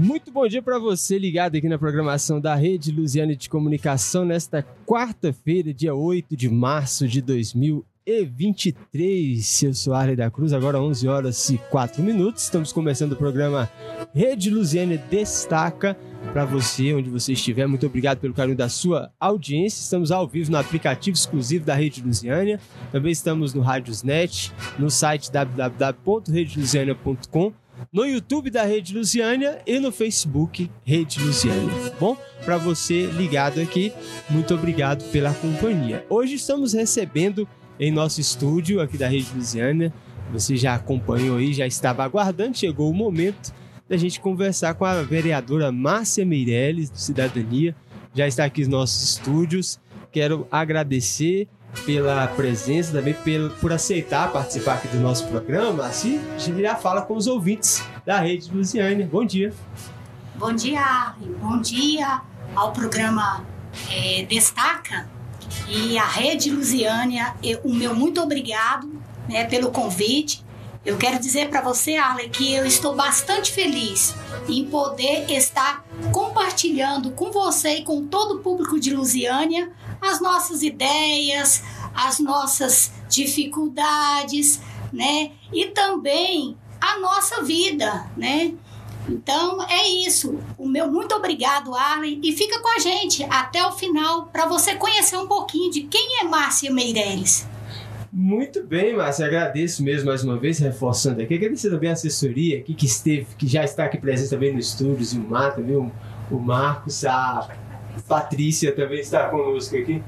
Muito bom dia para você ligado aqui na programação da Rede Lusiana de Comunicação nesta quarta-feira, dia 8 de março de 2023. Eu sou Arley da Cruz, agora 11 horas e 4 minutos. Estamos começando o programa Rede Lusiana Destaca para você, onde você estiver. Muito obrigado pelo carinho da sua audiência. Estamos ao vivo no aplicativo exclusivo da Rede Lusiana. Também estamos no Radiosnet, no site www.redelusiana.com no YouTube da Rede Lusiânia e no Facebook Rede Lusiânia. Bom, para você ligado aqui, muito obrigado pela companhia. Hoje estamos recebendo em nosso estúdio aqui da Rede Lusiânia. Você já acompanhou aí, já estava aguardando, chegou o momento da gente conversar com a vereadora Márcia Meirelles, do Cidadania. Já está aqui nos nossos estúdios. Quero agradecer pela presença, também pelo, por aceitar participar aqui do nosso programa. Assim, a gente já fala com os ouvintes da Rede Lusiane. Bom dia. Bom dia, bom dia ao programa é, Destaca e a Rede Lusiânia. o meu muito obrigado né, pelo convite. Eu quero dizer para você, Arle, que eu estou bastante feliz em poder estar compartilhando com você e com todo o público de Lusiânia as nossas ideias, as nossas dificuldades, né? E também a nossa vida, né? Então é isso. O meu muito obrigado, Arlen, e fica com a gente até o final para você conhecer um pouquinho de quem é Márcia Meireles. Muito bem, Márcia, agradeço mesmo mais uma vez, reforçando aqui. Agradecer também a assessoria aqui que esteve, que já está aqui presente também no estúdio, o Mar, também o Marcos, a Patrícia também está conosco aqui.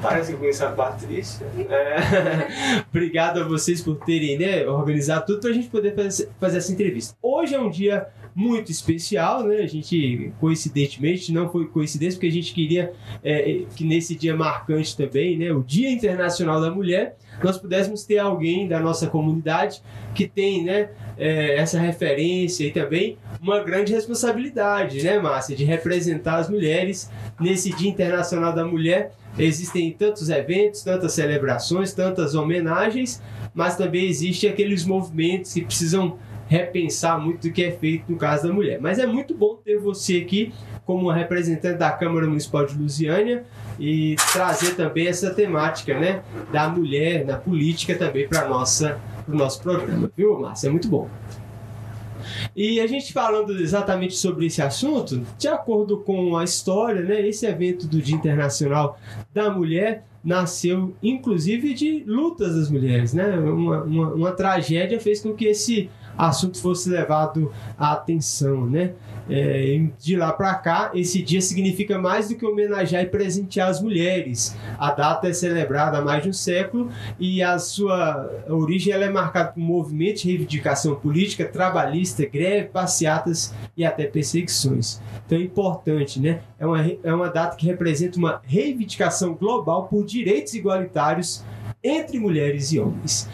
Parece que eu conheço a Patrícia. É. Obrigado a vocês por terem né, organizado tudo para a gente poder fazer, fazer essa entrevista. Hoje é um dia muito especial, né? A gente, coincidentemente, não foi coincidência, porque a gente queria é, que nesse dia marcante também, né? O Dia Internacional da Mulher, nós pudéssemos ter alguém da nossa comunidade que tem, né? É, essa referência e também uma grande responsabilidade, né, Márcia, de representar as mulheres nesse Dia Internacional da Mulher. Existem tantos eventos, tantas celebrações, tantas homenagens, mas também existem aqueles movimentos que precisam repensar muito do que é feito no caso da mulher. Mas é muito bom ter você aqui como representante da Câmara Municipal de Lusiânia e trazer também essa temática, né, da mulher na política também para o nosso programa, viu, Márcia? É muito bom. E a gente falando exatamente sobre esse assunto, de acordo com a história, né, esse evento do Dia Internacional da Mulher nasceu inclusive de lutas das mulheres, né? Uma, uma, uma tragédia fez com que esse assunto fosse levado à atenção, né? É, de lá para cá, esse dia significa mais do que homenagear e presentear as mulheres. A data é celebrada há mais de um século e a sua origem ela é marcada por movimentos de reivindicação política, trabalhista, greve, passeatas e até perseguições. Então é importante, né? É uma, é uma data que representa uma reivindicação global por direitos igualitários entre mulheres e homens.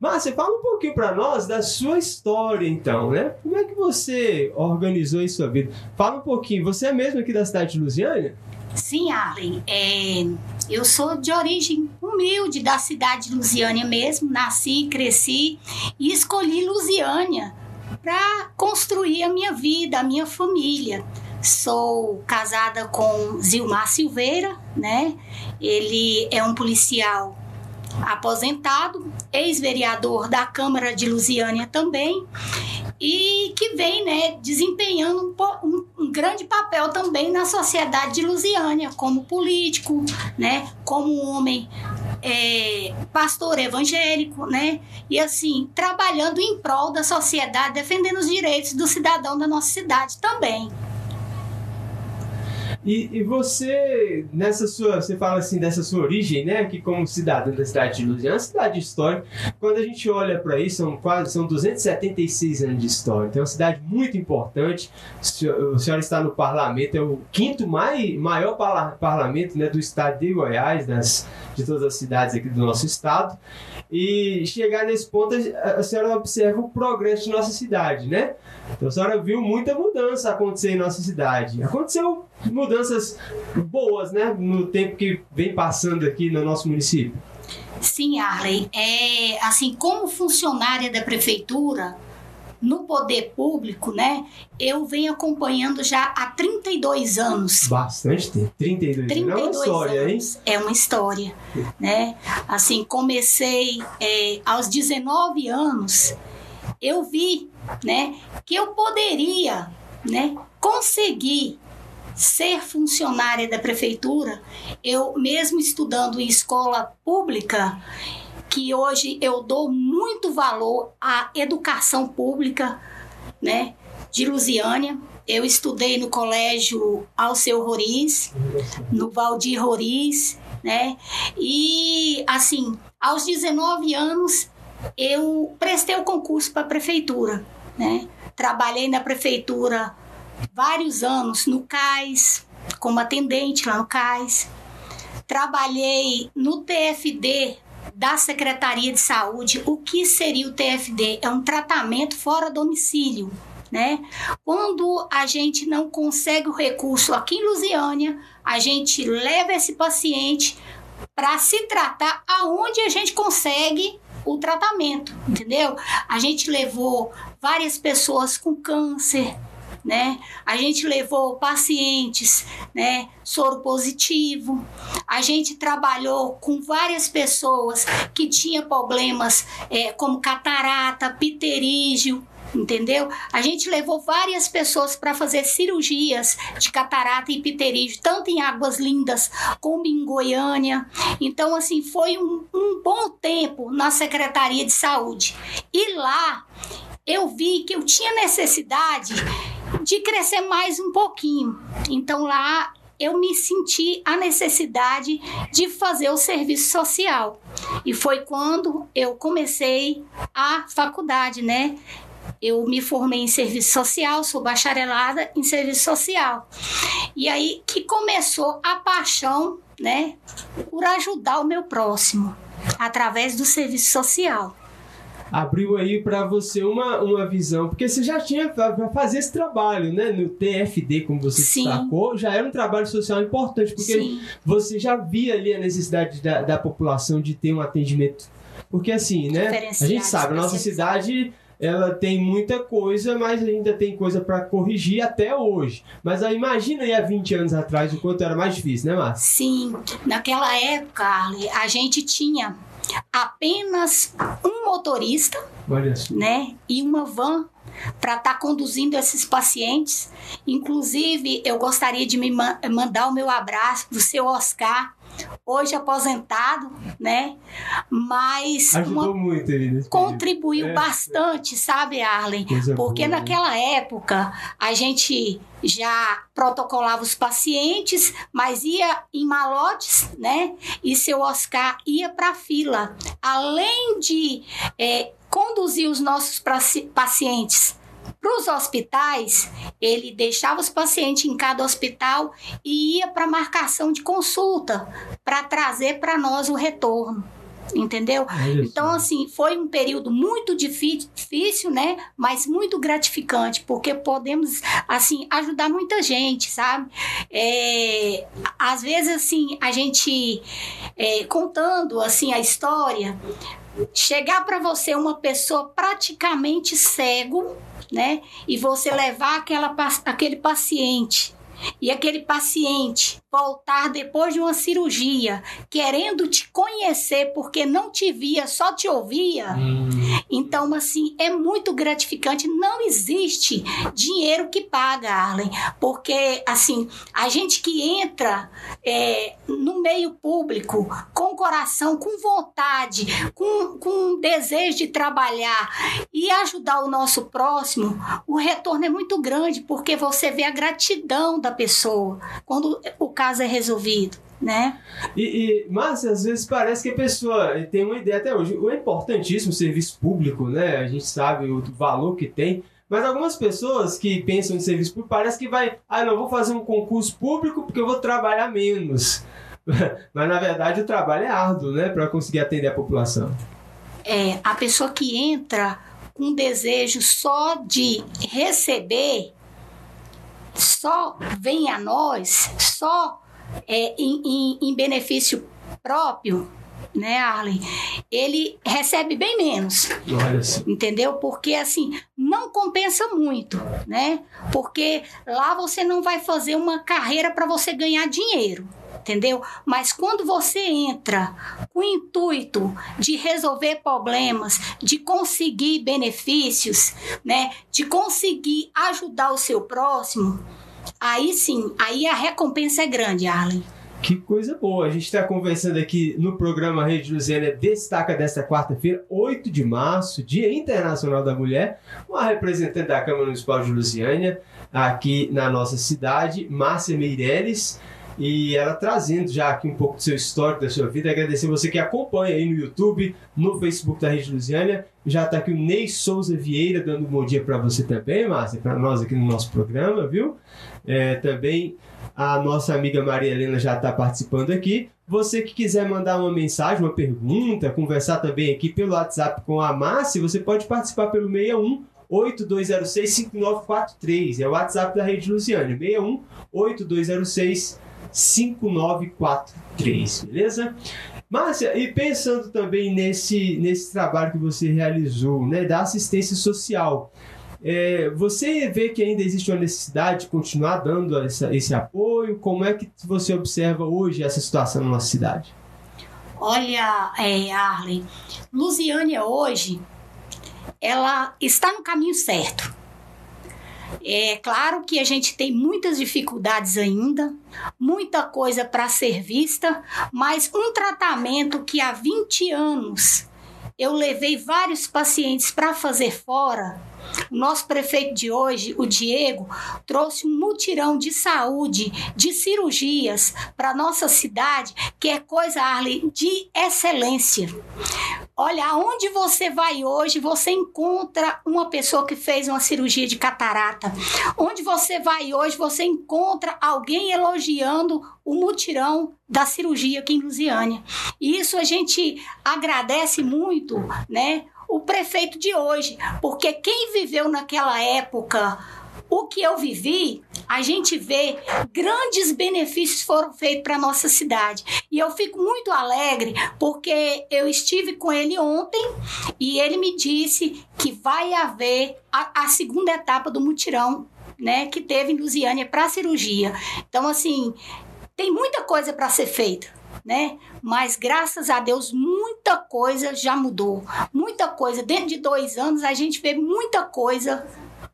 Márcia, fala um pouquinho para nós da sua história, então, né? Como é que você organizou em sua vida? Fala um pouquinho. Você é mesmo aqui da cidade de Lusiânia? Sim, Arlen. É, eu sou de origem humilde da cidade de Lusiânia mesmo. Nasci, cresci e escolhi Lusiânia para construir a minha vida, a minha família. Sou casada com Zilmar Silveira, né? Ele é um policial aposentado, ex-vereador da Câmara de Lusiânia também, e que vem né, desempenhando um, um, um, grande papel também na sociedade de Lusiânia, como político, né, como homem é, pastor evangélico, né, e assim, trabalhando em prol da sociedade, defendendo os direitos do cidadão da nossa cidade também. E, e, você, nessa sua, você fala assim dessa sua origem, né? Que como cidadão da cidade de Luz, é uma cidade histórica. Quando a gente olha para isso, são quase são 276 anos de história. Então é uma cidade muito importante. O senhor está no parlamento, é o quinto mai, maior parlamento né, do estado de Goiás, das, de todas as cidades aqui do nosso estado. E chegar nesse ponto, a senhora observa o progresso de nossa cidade, né? Então a senhora viu muita mudança acontecer em nossa cidade. Aconteceu mudanças boas, né? No tempo que vem passando aqui no nosso município. Sim, Arley. É, assim, como funcionária da prefeitura, no poder público, né? Eu venho acompanhando já há 32 anos. Bastante tempo. 32, 32 é uma história, anos. hein? É uma história, né? Assim, comecei é, aos 19 anos, eu vi, né, que eu poderia, né, conseguir ser funcionária da prefeitura, eu mesmo estudando em escola pública, que hoje eu dou muito valor à educação pública, né, de Lusiânia. Eu estudei no colégio Alceu Roriz, no Valdir Roriz, né? E assim, aos 19 anos eu prestei o concurso para a prefeitura, né? Trabalhei na prefeitura vários anos no CAIS, como atendente lá no CAIS. Trabalhei no TFD da Secretaria de Saúde. O que seria o TFD? É um tratamento fora domicílio. Né? Quando a gente não consegue o recurso aqui em Lusiânia, a gente leva esse paciente para se tratar aonde a gente consegue o tratamento, entendeu? A gente levou várias pessoas com câncer, né? A gente levou pacientes, né, soro positivo. A gente trabalhou com várias pessoas que tinham problemas é, como catarata, pterígio, entendeu? A gente levou várias pessoas para fazer cirurgias de catarata e pterígio, tanto em Águas Lindas como em Goiânia. Então, assim, foi um, um bom tempo na Secretaria de Saúde. E lá eu vi que eu tinha necessidade de crescer mais um pouquinho. Então lá eu me senti a necessidade de fazer o serviço social. E foi quando eu comecei a faculdade, né? Eu me formei em serviço social, sou bacharelada em serviço social. E aí que começou a paixão, né, por ajudar o meu próximo através do serviço social abriu aí para você uma, uma visão, porque você já tinha para fazer esse trabalho, né, no TFD, como você Sim. destacou, já era um trabalho social importante, porque Sim. você já via ali a necessidade da, da população de ter um atendimento. Porque assim, né, a gente sabe, a nossa cidade ela tem muita coisa, mas ainda tem coisa para corrigir até hoje. Mas aí, imagina aí há 20 anos atrás o quanto era mais difícil, né, Márcia? Sim, naquela época, Arley, a gente tinha apenas um motorista, né, e uma van para estar tá conduzindo esses pacientes. Inclusive, eu gostaria de me mandar o meu abraço para o seu Oscar, hoje aposentado, né? Mas ajudou uma, muito ele contribuiu é, bastante, sabe, Arlen? Porque boa, né? naquela né? época a gente já protocolava os pacientes, mas ia em malotes, né? E seu Oscar ia para a fila, além de é, conduzir os nossos pacientes para os hospitais, ele deixava os pacientes em cada hospital e ia para marcação de consulta para trazer para nós o retorno. Entendeu? É então, assim, foi um período muito difícil, né? Mas muito gratificante, porque podemos, assim, ajudar muita gente, sabe? É, às vezes, assim, a gente é, contando, assim, a história, chegar para você uma pessoa praticamente cego, né? E você levar aquela, aquele paciente e aquele paciente voltar depois de uma cirurgia, querendo te conhecer porque não te via, só te ouvia. Hum. Então, assim, é muito gratificante. Não existe dinheiro que paga, Arlen, porque, assim, a gente que entra é, no meio público com coração, com vontade, com, com desejo de trabalhar e ajudar o nosso próximo, o retorno é muito grande porque você vê a gratidão da pessoa quando o caso é resolvido. Né? E, e, mas às vezes parece que a pessoa tem uma ideia até hoje. O importantíssimo serviço público, né? A gente sabe o valor que tem. Mas algumas pessoas que pensam em serviço público parece que vai, ah, não vou fazer um concurso público porque eu vou trabalhar menos. mas na verdade o trabalho é árduo, né, para conseguir atender a população. É, a pessoa que entra com desejo só de receber só vem a nós, só é, em, em, em benefício próprio, né, Arlen, ele recebe bem menos. Entendeu? Porque assim, não compensa muito, né? Porque lá você não vai fazer uma carreira para você ganhar dinheiro entendeu? Mas quando você entra com o intuito de resolver problemas, de conseguir benefícios, né, de conseguir ajudar o seu próximo, aí sim, aí a recompensa é grande, Arlen. Que coisa boa. A gente está conversando aqui no programa Rede Luziana Destaca desta quarta-feira, 8 de março, Dia Internacional da Mulher, com a representante da Câmara Municipal de Lusiânia, aqui na nossa cidade, Márcia Meireles e ela trazendo já aqui um pouco do seu histórico, da sua vida. Agradecer você que acompanha aí no YouTube, no Facebook da Rede Lusiânia. Já está aqui o Ney Souza Vieira dando um bom dia para você também, Márcia, para nós aqui no nosso programa, viu? É, também a nossa amiga Maria Helena já está participando aqui. Você que quiser mandar uma mensagem, uma pergunta, conversar também aqui pelo WhatsApp com a Márcia, você pode participar pelo 61 8206 5943. É o WhatsApp da Rede Luciane. 61 8206 5943, beleza? Márcia, e pensando também nesse, nesse trabalho que você realizou, né, da assistência social, é, você vê que ainda existe uma necessidade de continuar dando essa, esse apoio? Como é que você observa hoje essa situação na nossa cidade? Olha, é, Arlen, Lusiânia hoje, ela está no caminho certo é claro que a gente tem muitas dificuldades ainda, muita coisa para ser vista, mas um tratamento que há 20 anos eu levei vários pacientes para fazer fora. Nosso prefeito de hoje, o Diego, trouxe um mutirão de saúde, de cirurgias para nossa cidade, que é coisa, Arley, de excelência. Olha, aonde você vai hoje, você encontra uma pessoa que fez uma cirurgia de catarata. Onde você vai hoje, você encontra alguém elogiando o mutirão da cirurgia aqui em Lusiânia. E isso a gente agradece muito, né? O prefeito de hoje, porque quem viveu naquela época o que eu vivi, a gente vê grandes benefícios foram feitos para nossa cidade. E eu fico muito alegre porque eu estive com ele ontem e ele me disse que vai haver a, a segunda etapa do mutirão, né, que teve em Lusiânia para cirurgia. Então assim, tem muita coisa para ser feita. Né? Mas graças a Deus muita coisa já mudou, muita coisa. Dentro de dois anos a gente vê muita coisa,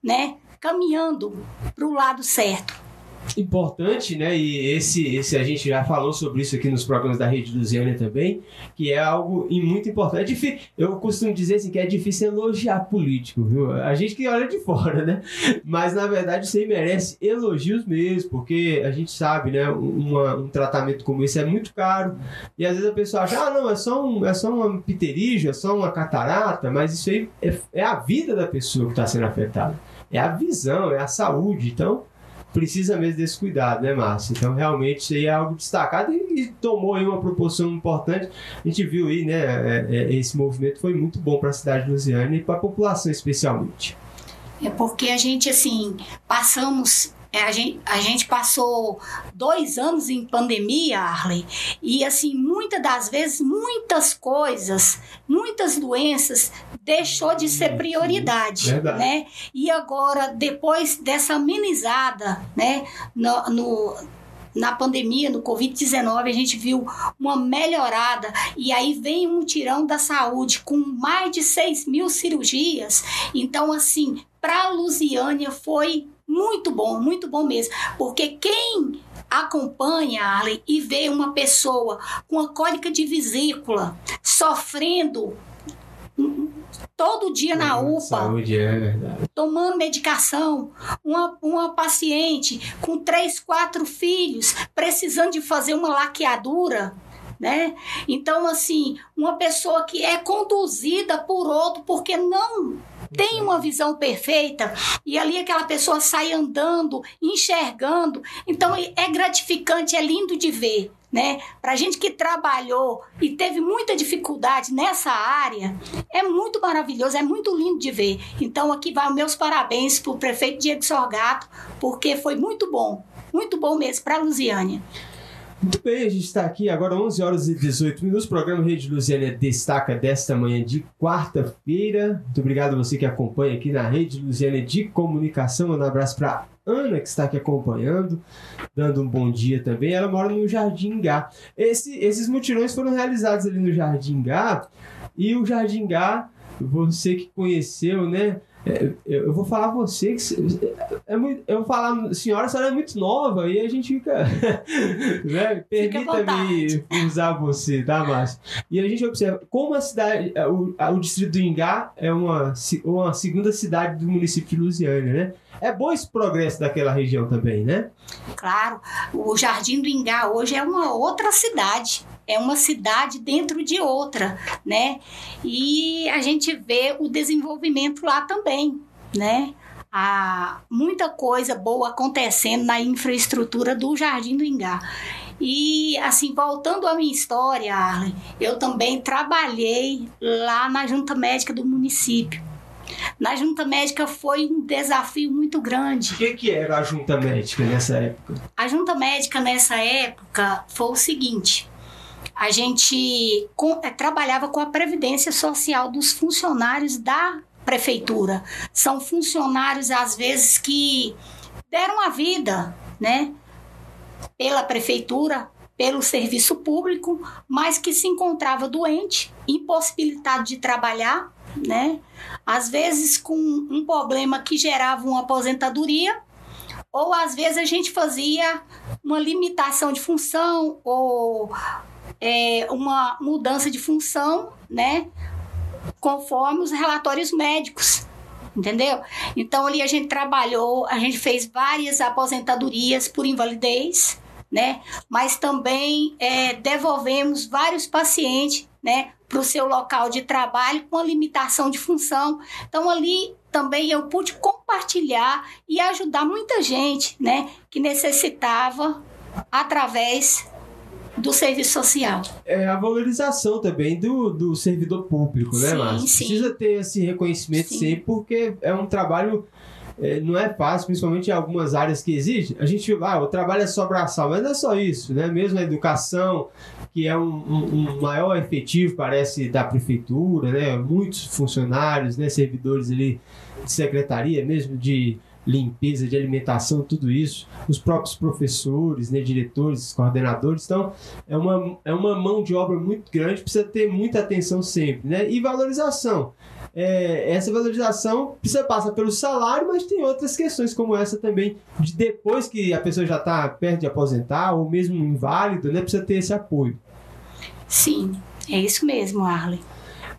né? caminhando para o lado certo. Importante, né? E esse, esse a gente já falou sobre isso aqui nos programas da Rede Luziana também, que é algo muito importante. Eu costumo dizer assim que é difícil elogiar político, viu? A gente que olha de fora, né? Mas na verdade aí merece elogios mesmo, porque a gente sabe, né? Uma, um tratamento como esse é muito caro. E às vezes a pessoa acha, ah, não, é só, um, é só uma pterígio, é só uma catarata, mas isso aí é, é a vida da pessoa que está sendo afetada é a visão, é a saúde. Então, precisa mesmo desse cuidado, né, Márcio? Então, realmente, isso aí é algo destacado e, e, tomou aí uma proporção importante. A gente viu aí, né, é, é, esse movimento foi muito bom para a cidade de Lusiana e para a população especialmente. É porque a gente, assim, passamos é, a, gente, a gente passou dois anos em pandemia, Arley, e assim, muitas das vezes, muitas coisas, muitas doenças deixou de ser prioridade, Verdade. né? E agora, depois dessa amenizada, né, no, no na pandemia, no Covid-19, a gente viu uma melhorada e aí vem um tirão da saúde com mais de 6 mil cirurgias. Então, assim, para a Lusiânia foi muito bom, muito bom mesmo. Porque quem acompanha, Arley, e vê uma pessoa com a cólica de vesícula sofrendo todo dia na UPA, saúde, é tomando medicação, uma, uma paciente com três, quatro filhos, precisando de fazer uma laqueadura, né? Então, assim, uma pessoa que é conduzida por outro porque não tem uma visão perfeita e ali aquela pessoa sai andando, enxergando. Então é gratificante, é lindo de ver. Né? Para gente que trabalhou e teve muita dificuldade nessa área, é muito maravilhoso, é muito lindo de ver. Então aqui vai meus parabéns para o prefeito Diego Sorgato, porque foi muito bom, muito bom mesmo para a Lusiânia. Muito bem, a gente está aqui agora 11 horas e 18 minutos. O programa Rede Luziana destaca desta manhã de quarta-feira. Muito obrigado a você que acompanha aqui na Rede Luziana de Comunicação. Um abraço para Ana, que está aqui acompanhando, dando um bom dia também. Ela mora no Jardim Gá. Esse, esses mutirões foram realizados ali no Jardim Gá. E o Jardim Gá, você que conheceu, né? É, eu vou falar você que é muito, eu vou falar senhora, a senhora é muito nova e a gente fica né? permita-me usar você, tá, Márcio? E a gente observa como a cidade, o, o distrito do Ingá é uma, uma segunda cidade do município de Lusiânia, né? É bom esse progresso daquela região também, né? Claro, o Jardim do Ingá hoje é uma outra cidade é uma cidade dentro de outra, né? E a gente vê o desenvolvimento lá também, né? Há muita coisa boa acontecendo na infraestrutura do Jardim do Ingá. E assim, voltando à minha história, Arlen, eu também trabalhei lá na junta médica do município. Na junta médica foi um desafio muito grande. O que, que era a junta médica nessa época? A junta médica nessa época foi o seguinte: a gente com, é, trabalhava com a previdência social dos funcionários da prefeitura. São funcionários, às vezes, que deram a vida, né? Pela prefeitura, pelo serviço público, mas que se encontrava doente, impossibilitado de trabalhar, né? Às vezes com um problema que gerava uma aposentadoria, ou às vezes a gente fazia uma limitação de função ou é, uma mudança de função, né? Conforme os relatórios médicos, entendeu? Então ali a gente trabalhou, a gente fez várias aposentadorias por invalidez, né? Mas também é, devolvemos vários pacientes, né? Para o seu local de trabalho com a limitação de função. Então ali também eu pude compartilhar e ajudar muita gente, né? Que necessitava através do serviço social. É a valorização também do, do servidor público, né, Márcio? Precisa ter esse reconhecimento sim. sempre, porque é um trabalho. É, não é fácil, principalmente em algumas áreas que exigem. A gente, ah, o trabalho é só braçal, mas não é só isso, né? Mesmo a educação, que é um, um, um, maior efetivo, parece, da prefeitura, né? Muitos funcionários, né? Servidores ali de secretaria, mesmo de limpeza, de alimentação, tudo isso, os próprios professores, né, diretores, coordenadores. Então, é uma, é uma mão de obra muito grande, precisa ter muita atenção sempre, né? E valorização. É, essa valorização precisa passar pelo salário, mas tem outras questões como essa também, de depois que a pessoa já está perto de aposentar, ou mesmo inválido, né, precisa ter esse apoio. Sim, é isso mesmo, Arlen.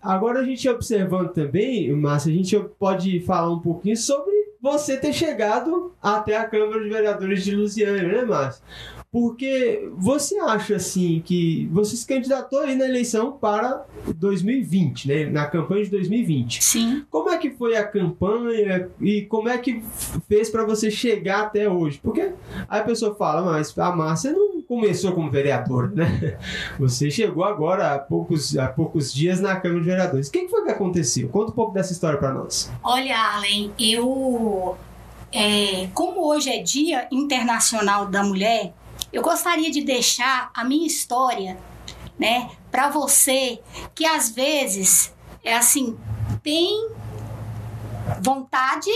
Agora a gente observando também, Márcia, a gente pode falar um pouquinho sobre você ter chegado até a Câmara de Vereadores de Lusiânia, né, Márcio? Porque você acha assim que você se candidatou aí na eleição para 2020, né? Na campanha de 2020. Sim. Como é que foi a campanha e como é que fez para você chegar até hoje? Porque aí a pessoa fala, mas a Márcia não começou como vereador, né? Você chegou agora há poucos, há poucos dias na Câmara de Vereadores. O que foi que aconteceu? Conta um pouco dessa história para nós. Olha, Allen, eu é, como hoje é Dia Internacional da Mulher, eu gostaria de deixar a minha história, né, para você que às vezes é assim, tem vontade,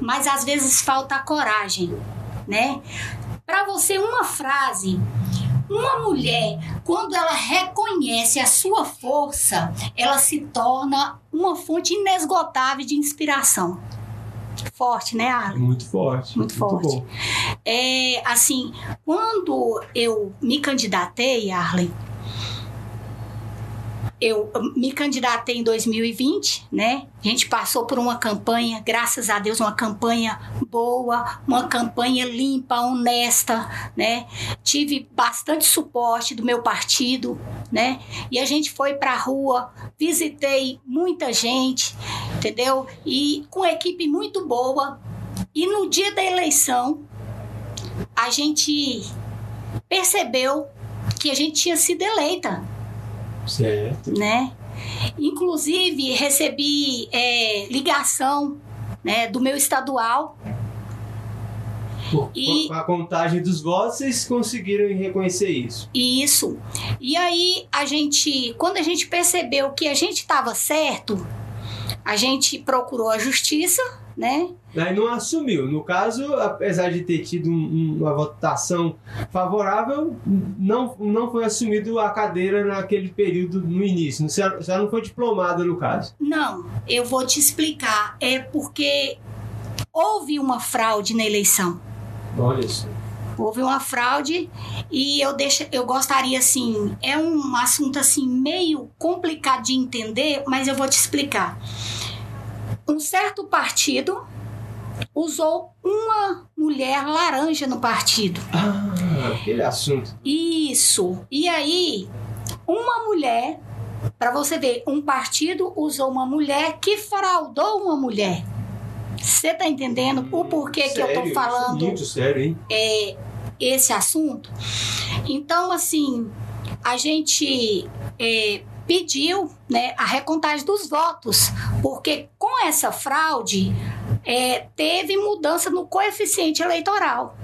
mas às vezes falta coragem, né? Para você uma frase uma mulher, quando ela reconhece a sua força, ela se torna uma fonte inesgotável de inspiração forte, né, Arlen? Muito forte. Muito, muito forte. É, assim, quando eu me candidatei, Arlen, eu me candidatei em 2020, né? A gente passou por uma campanha, graças a Deus, uma campanha boa, uma campanha limpa, honesta, né? Tive bastante suporte do meu partido, né? E a gente foi para a rua, visitei muita gente, entendeu? E com equipe muito boa. E no dia da eleição, a gente percebeu que a gente tinha sido eleita Certo. Né? Inclusive, recebi é, ligação né, do meu estadual Por, e, com a contagem dos votos, vocês conseguiram reconhecer isso? Isso. E aí, a gente, quando a gente percebeu que a gente estava certo, a gente procurou a justiça, né? Aí não assumiu. No caso, apesar de ter tido um, uma votação favorável, não, não foi assumido a cadeira naquele período no início. Você já não foi diplomada no caso? Não, eu vou te explicar. É porque houve uma fraude na eleição. Olha isso. Houve uma fraude e eu deixo, eu gostaria assim, é um assunto assim meio complicado de entender, mas eu vou te explicar. Um certo partido usou uma mulher laranja no partido. Ah, aquele assunto. Isso. E aí, uma mulher, para você ver, um partido usou uma mulher que fraudou uma mulher. Você tá entendendo o porquê sério? que eu tô falando? Muito sério, hein? É, esse assunto. Então, assim, a gente é, pediu né, a recontagem dos votos, porque com essa fraude é, teve mudança no coeficiente eleitoral.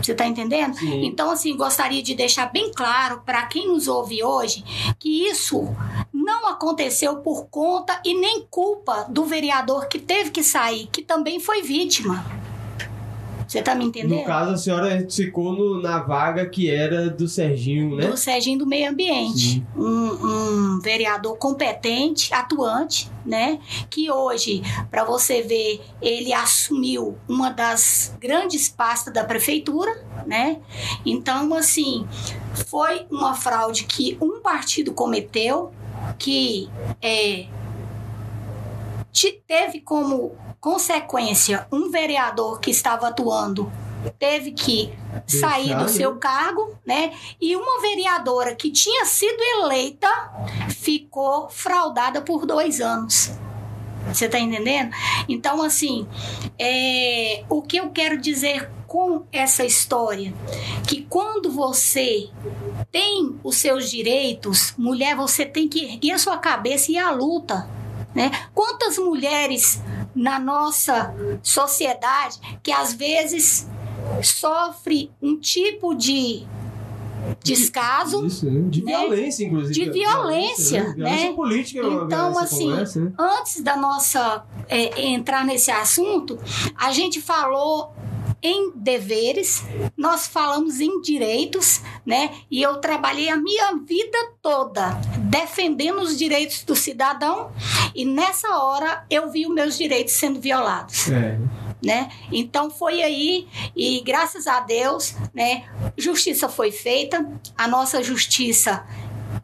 Você está entendendo? Sim. Então, assim, gostaria de deixar bem claro para quem nos ouve hoje que isso não aconteceu por conta e nem culpa do vereador que teve que sair, que também foi vítima. Você tá me entendendo? No caso, a senhora ficou no, na vaga que era do Serginho, né? Do Serginho do Meio Ambiente. Um, um, vereador competente, atuante, né? Que hoje, para você ver, ele assumiu uma das grandes pastas da prefeitura, né? Então, assim, foi uma fraude que um partido cometeu, que é, teve como consequência, um vereador que estava atuando teve que sair do seu cargo, né? E uma vereadora que tinha sido eleita ficou fraudada por dois anos. Você tá entendendo? Então, assim, é, o que eu quero dizer com essa história? Que quando você tem os seus direitos, mulher, você tem que erguer a sua cabeça e ir à luta. Né? Quantas mulheres na nossa sociedade que às vezes sofre um tipo de descaso, Isso, né? de né? violência, inclusive. De violência, violência né? Violência política Então, assim, conversa, né? antes da nossa é, entrar nesse assunto, a gente falou em deveres, nós falamos em direitos, né? E eu trabalhei a minha vida toda defendendo os direitos do cidadão e nessa hora eu vi os meus direitos sendo violados. É. Né? Então foi aí e graças a Deus, né, justiça foi feita. A nossa justiça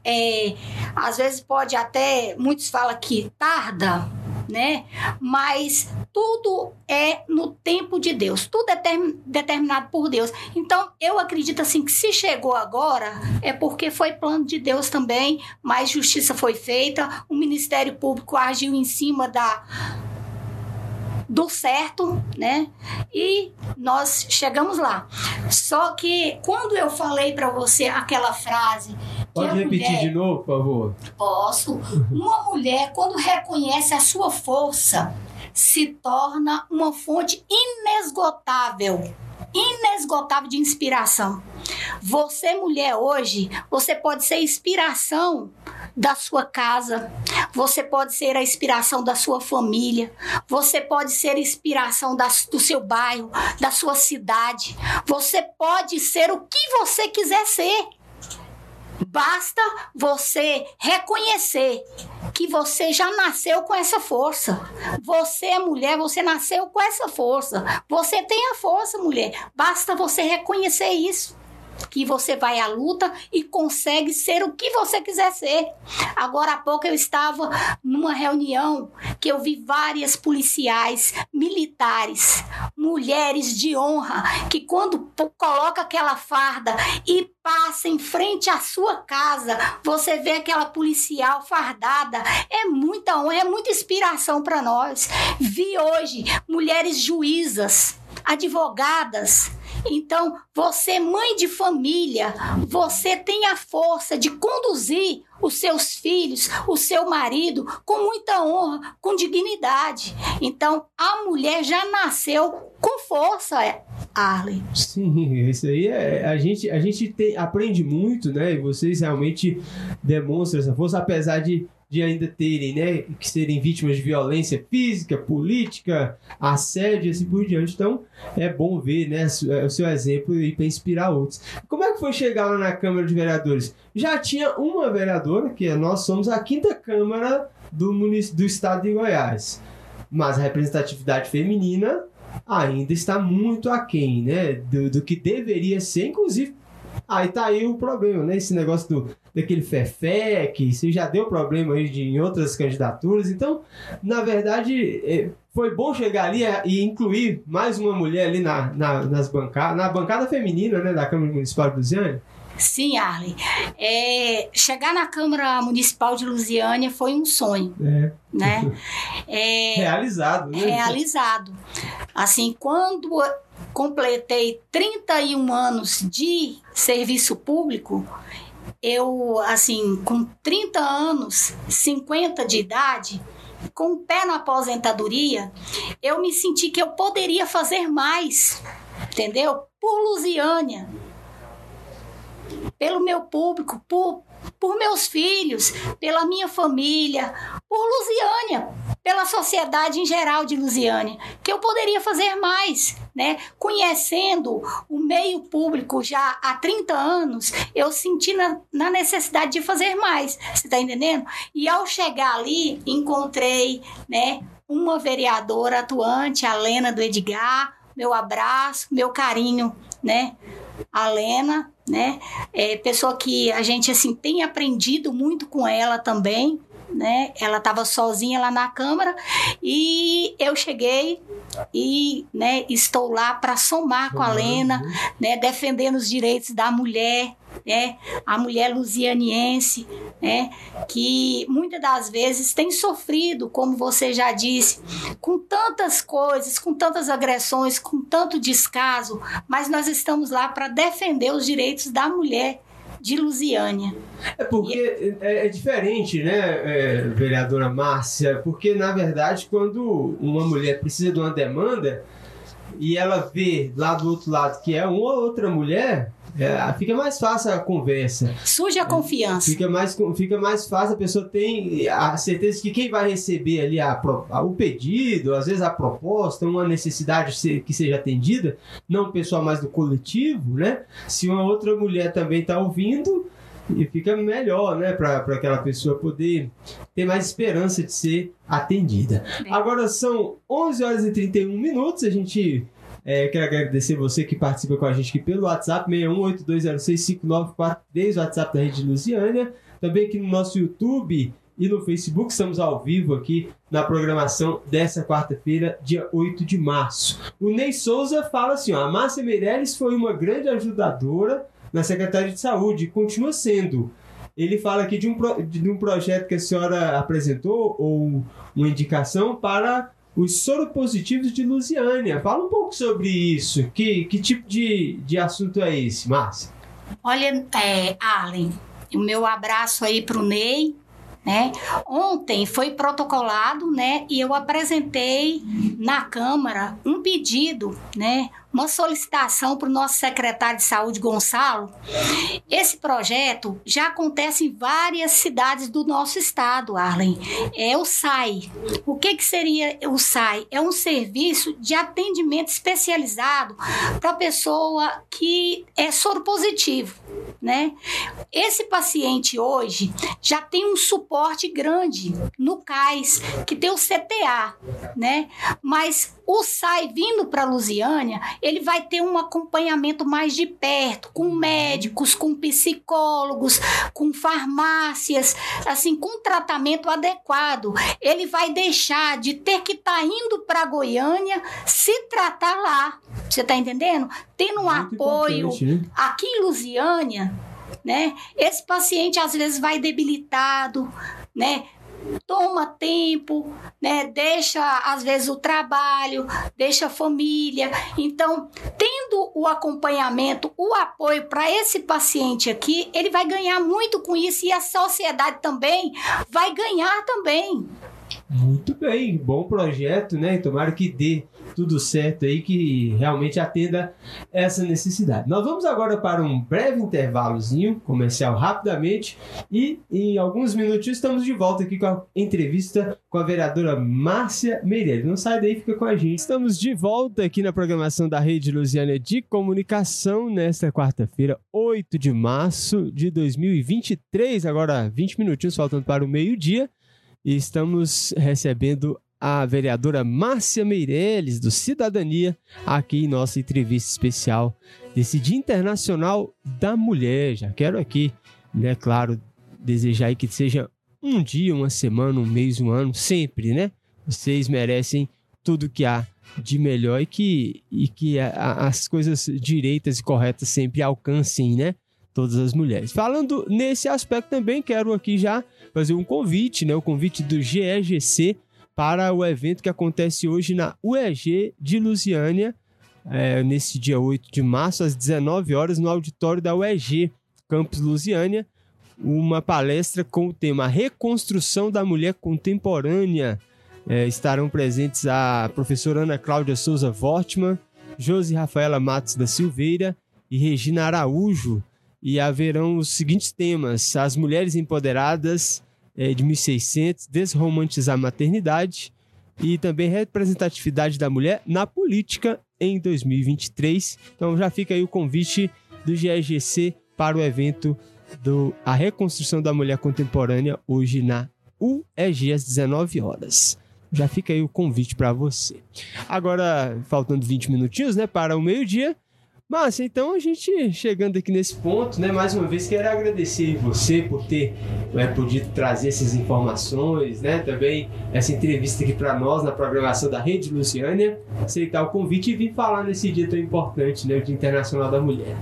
é, às vezes pode até muitos falam que tarda, né? Mas tudo é no tempo de Deus, tudo é determinado por Deus. Então, eu acredito assim que se chegou agora é porque foi plano de Deus também, mas justiça foi feita, o Ministério Público agiu em cima da do certo, né? E nós chegamos lá. Só que quando eu falei para você aquela frase Pode repetir mulher, de novo, por favor? Posso. Uma mulher, quando reconhece a sua força, se torna uma fonte inesgotável inesgotável de inspiração. Você, mulher, hoje, você pode ser inspiração da sua casa, você pode ser a inspiração da sua família, você pode ser a inspiração do seu bairro, da sua cidade, você pode ser o que você quiser ser. Basta você reconhecer que você já nasceu com essa força. Você é mulher, você nasceu com essa força. Você tem a força, mulher. Basta você reconhecer isso que você vai à luta e consegue ser o que você quiser ser. Agora há pouco eu estava numa reunião que eu vi várias policiais, militares, mulheres de honra que quando coloca aquela farda e passa em frente à sua casa, você vê aquela policial fardada, é muita honra, é muita inspiração para nós. Vi hoje mulheres juízas, advogadas, então, você, mãe de família, você tem a força de conduzir os seus filhos, o seu marido, com muita honra, com dignidade. Então, a mulher já nasceu com força. Arley. Sim, isso aí é. A gente, a gente tem, aprende muito, né? E vocês realmente demonstram essa força, apesar de, de ainda terem, né? Que serem vítimas de violência física, política, assédio e assim por diante. Então, é bom ver, né? O seu exemplo e para inspirar outros. Como é que foi chegar lá na Câmara de Vereadores? Já tinha uma vereadora, que é, nós somos a quinta Câmara do, do estado de Goiás. Mas a representatividade feminina ainda está muito aquém, né? Do, do que deveria ser, inclusive. Aí tá aí o problema, né? Esse negócio do, daquele Fefé, que você já deu problema aí de, em outras candidaturas. Então, na verdade, é, foi bom chegar ali e incluir mais uma mulher ali na, na, nas bancadas, na bancada feminina, né? Da Câmara Municipal de Lusiane. Sim, Arlen. É, chegar na Câmara Municipal de Lusiânia foi um sonho. É. Né? É, realizado, né? Realizado. Assim, quando completei 31 anos de serviço público, eu, assim, com 30 anos, 50 de idade, com o pé na aposentadoria, eu me senti que eu poderia fazer mais, entendeu? Por Lusiânia pelo meu público, por, por meus filhos, pela minha família, por Lusiânia, pela sociedade em geral de Lusiânia, que eu poderia fazer mais, né? Conhecendo o meio público já há 30 anos, eu senti na, na necessidade de fazer mais, você tá entendendo? E ao chegar ali, encontrei, né, uma vereadora atuante, a Lena do Edgar, meu abraço, meu carinho, né? A Lena, né? É pessoa que a gente assim tem aprendido muito com ela também, né? Ela estava sozinha lá na câmara e eu cheguei e, né, estou lá para somar com a Lena, né, defendendo os direitos da mulher, né, a mulher lusianiense, né, que muitas das vezes tem sofrido, como você já disse, com tantas coisas, com tantas agressões, com tanto descaso, mas nós estamos lá para defender os direitos da mulher de Lusiânia. É porque e... é, é, diferente, né, é, vereadora Márcia? Porque, na verdade, quando uma mulher precisa de uma demanda e ela vê lá do outro lado que é uma outra mulher, é, fica mais fácil a conversa. Surge a confiança. Fica mais, fica mais fácil, a pessoa tem a certeza que quem vai receber ali a, a, o pedido, às vezes a proposta, uma necessidade que seja atendida, não o pessoal mais do coletivo, né? Se uma outra mulher também está ouvindo, e fica melhor, né, para aquela pessoa poder ter mais esperança de ser atendida. Agora são 11 horas e 31 minutos, a gente é, quero agradecer você que participa com a gente aqui pelo WhatsApp 6182065943, WhatsApp da Rede Lusiânia. Também aqui no nosso YouTube e no Facebook, estamos ao vivo aqui na programação dessa quarta-feira, dia 8 de março. O Ney Souza fala assim: ó, a Márcia Meirelles foi uma grande ajudadora na Secretaria de Saúde continua sendo. Ele fala aqui de um, de um projeto que a senhora apresentou, ou uma indicação para os soropositivos de Lusiânia. Fala um pouco sobre isso. Que, que tipo de, de assunto é esse, Márcia? Olha, é, Allen, o meu abraço aí para o Ney, né? Ontem foi protocolado, né, e eu apresentei na Câmara um pedido, né, uma solicitação para o nosso secretário de saúde, Gonçalo. Esse projeto já acontece em várias cidades do nosso estado, Arlen. É o SAI. O que, que seria o SAI? É um serviço de atendimento especializado para pessoa que é soro positivo, né? Esse paciente hoje já tem um suporte grande no CAIS, que tem o CTA, né? Mas o SAI vindo para Lusiânia, ele vai ter um acompanhamento mais de perto, com médicos, com psicólogos, com farmácias, assim, com tratamento adequado. Ele vai deixar de ter que estar tá indo para Goiânia se tratar lá. Você está entendendo? Tendo um Muito apoio aqui em Lusiânia, né? Esse paciente às vezes vai debilitado, né? Toma tempo, né? Deixa às vezes o trabalho, deixa a família. Então, tendo o acompanhamento, o apoio para esse paciente aqui, ele vai ganhar muito com isso e a sociedade também vai ganhar também. Muito bem, bom projeto, né? Tomara que dê tudo certo aí, que realmente atenda essa necessidade. Nós vamos agora para um breve intervalozinho comercial rapidamente e em alguns minutos estamos de volta aqui com a entrevista com a vereadora Márcia Meirelles. Não sai daí, fica com a gente. Estamos de volta aqui na programação da Rede Lusiana de Comunicação nesta quarta-feira, 8 de março de 2023, agora 20 minutinhos faltando para o meio-dia. E estamos recebendo a vereadora Márcia Meirelles, do Cidadania, aqui em nossa entrevista especial desse Dia Internacional da Mulher. Já quero aqui, né, claro, desejar que seja um dia, uma semana, um mês, um ano, sempre, né? Vocês merecem tudo que há de melhor e que, e que a, as coisas direitas e corretas sempre alcancem, né? Todas as mulheres. Falando nesse aspecto também, quero aqui já fazer um convite, né? O convite do GEGC para o evento que acontece hoje na UEG de Lusiânia, é, nesse dia 8 de março, às 19 horas, no auditório da UEG, Campus Lusiânia, uma palestra com o tema Reconstrução da Mulher Contemporânea. É, estarão presentes a professora Ana Cláudia Souza Wortmann, Josi Rafaela Matos da Silveira e Regina Araújo. E haverão os seguintes temas: as mulheres empoderadas, é, de 1600, desromantizar a maternidade e também representatividade da mulher na política em 2023. Então já fica aí o convite do GEGC para o evento do A Reconstrução da Mulher Contemporânea hoje na UEG às 19 horas. Já fica aí o convite para você. Agora, faltando 20 minutinhos, né, para o meio-dia, Márcia, então a gente chegando aqui nesse ponto, né? Mais uma vez quero agradecer você por ter né, podido trazer essas informações, né? Também essa entrevista aqui para nós na programação da Rede Luciânia, aceitar o convite e vir falar nesse dia tão importante, né? O Dia Internacional da Mulher.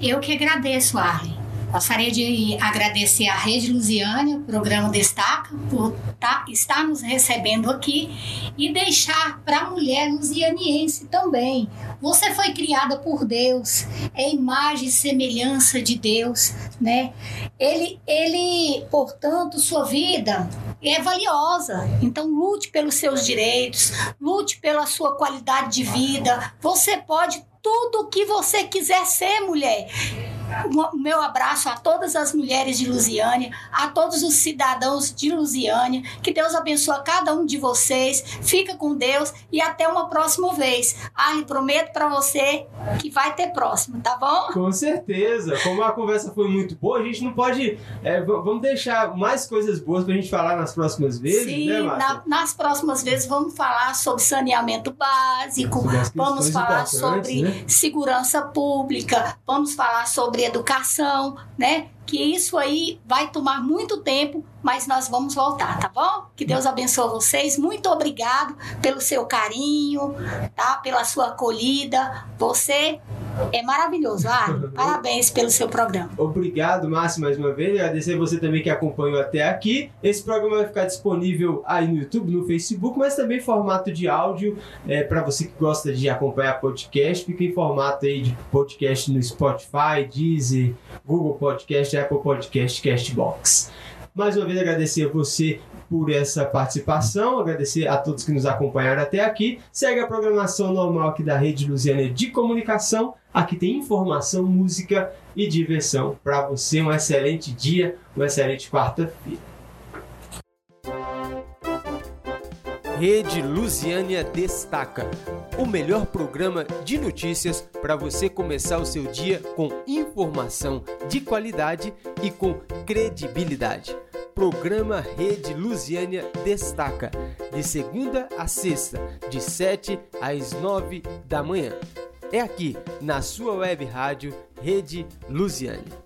Eu que agradeço, Arlen. Gostaria de agradecer à Rede Lusiânia, programa Destaca, por tá, estar nos recebendo aqui e deixar para a mulher lusianiense também. Você foi criada por Deus, é imagem e semelhança de Deus, né? Ele, ele, portanto, sua vida é valiosa. Então, lute pelos seus direitos, lute pela sua qualidade de vida. Você pode tudo o que você quiser ser, mulher o meu abraço a todas as mulheres de Lusiânia, a todos os cidadãos de Lusiânia. Que Deus abençoe cada um de vocês. Fica com Deus e até uma próxima vez. Arlen, prometo para você que vai ter próximo, tá bom? Com certeza. Como a conversa foi muito boa, a gente não pode. É, vamos deixar mais coisas boas pra gente falar nas próximas vezes, Sim, né, na, nas próximas vezes vamos falar sobre saneamento básico, vamos falar sobre né? segurança pública, vamos falar sobre educação, né? Que isso aí vai tomar muito tempo, mas nós vamos voltar, tá bom? Que Deus abençoe vocês. Muito obrigado pelo seu carinho, tá? Pela sua acolhida. Você é maravilhoso, ah, Parabéns pelo seu programa. Obrigado, Márcio, mais uma vez. Agradecer você também que acompanhou até aqui. Esse programa vai ficar disponível aí no YouTube, no Facebook, mas também em formato de áudio. É, para você que gosta de acompanhar podcast, fica em formato aí de podcast no Spotify, Deezer, Google Podcast, Apple Podcast, Castbox. Mais uma vez agradecer a você por essa participação, agradecer a todos que nos acompanharam até aqui. Segue a programação normal aqui da Rede Luziana de Comunicação. Aqui tem informação, música e diversão para você. Um excelente dia, uma excelente quarta-feira. Rede Lusiânia Destaca, o melhor programa de notícias para você começar o seu dia com informação de qualidade e com credibilidade. Programa Rede Lusiânia Destaca, de segunda a sexta, de 7 às 9 da manhã. É aqui, na sua web rádio Rede Lusiânia.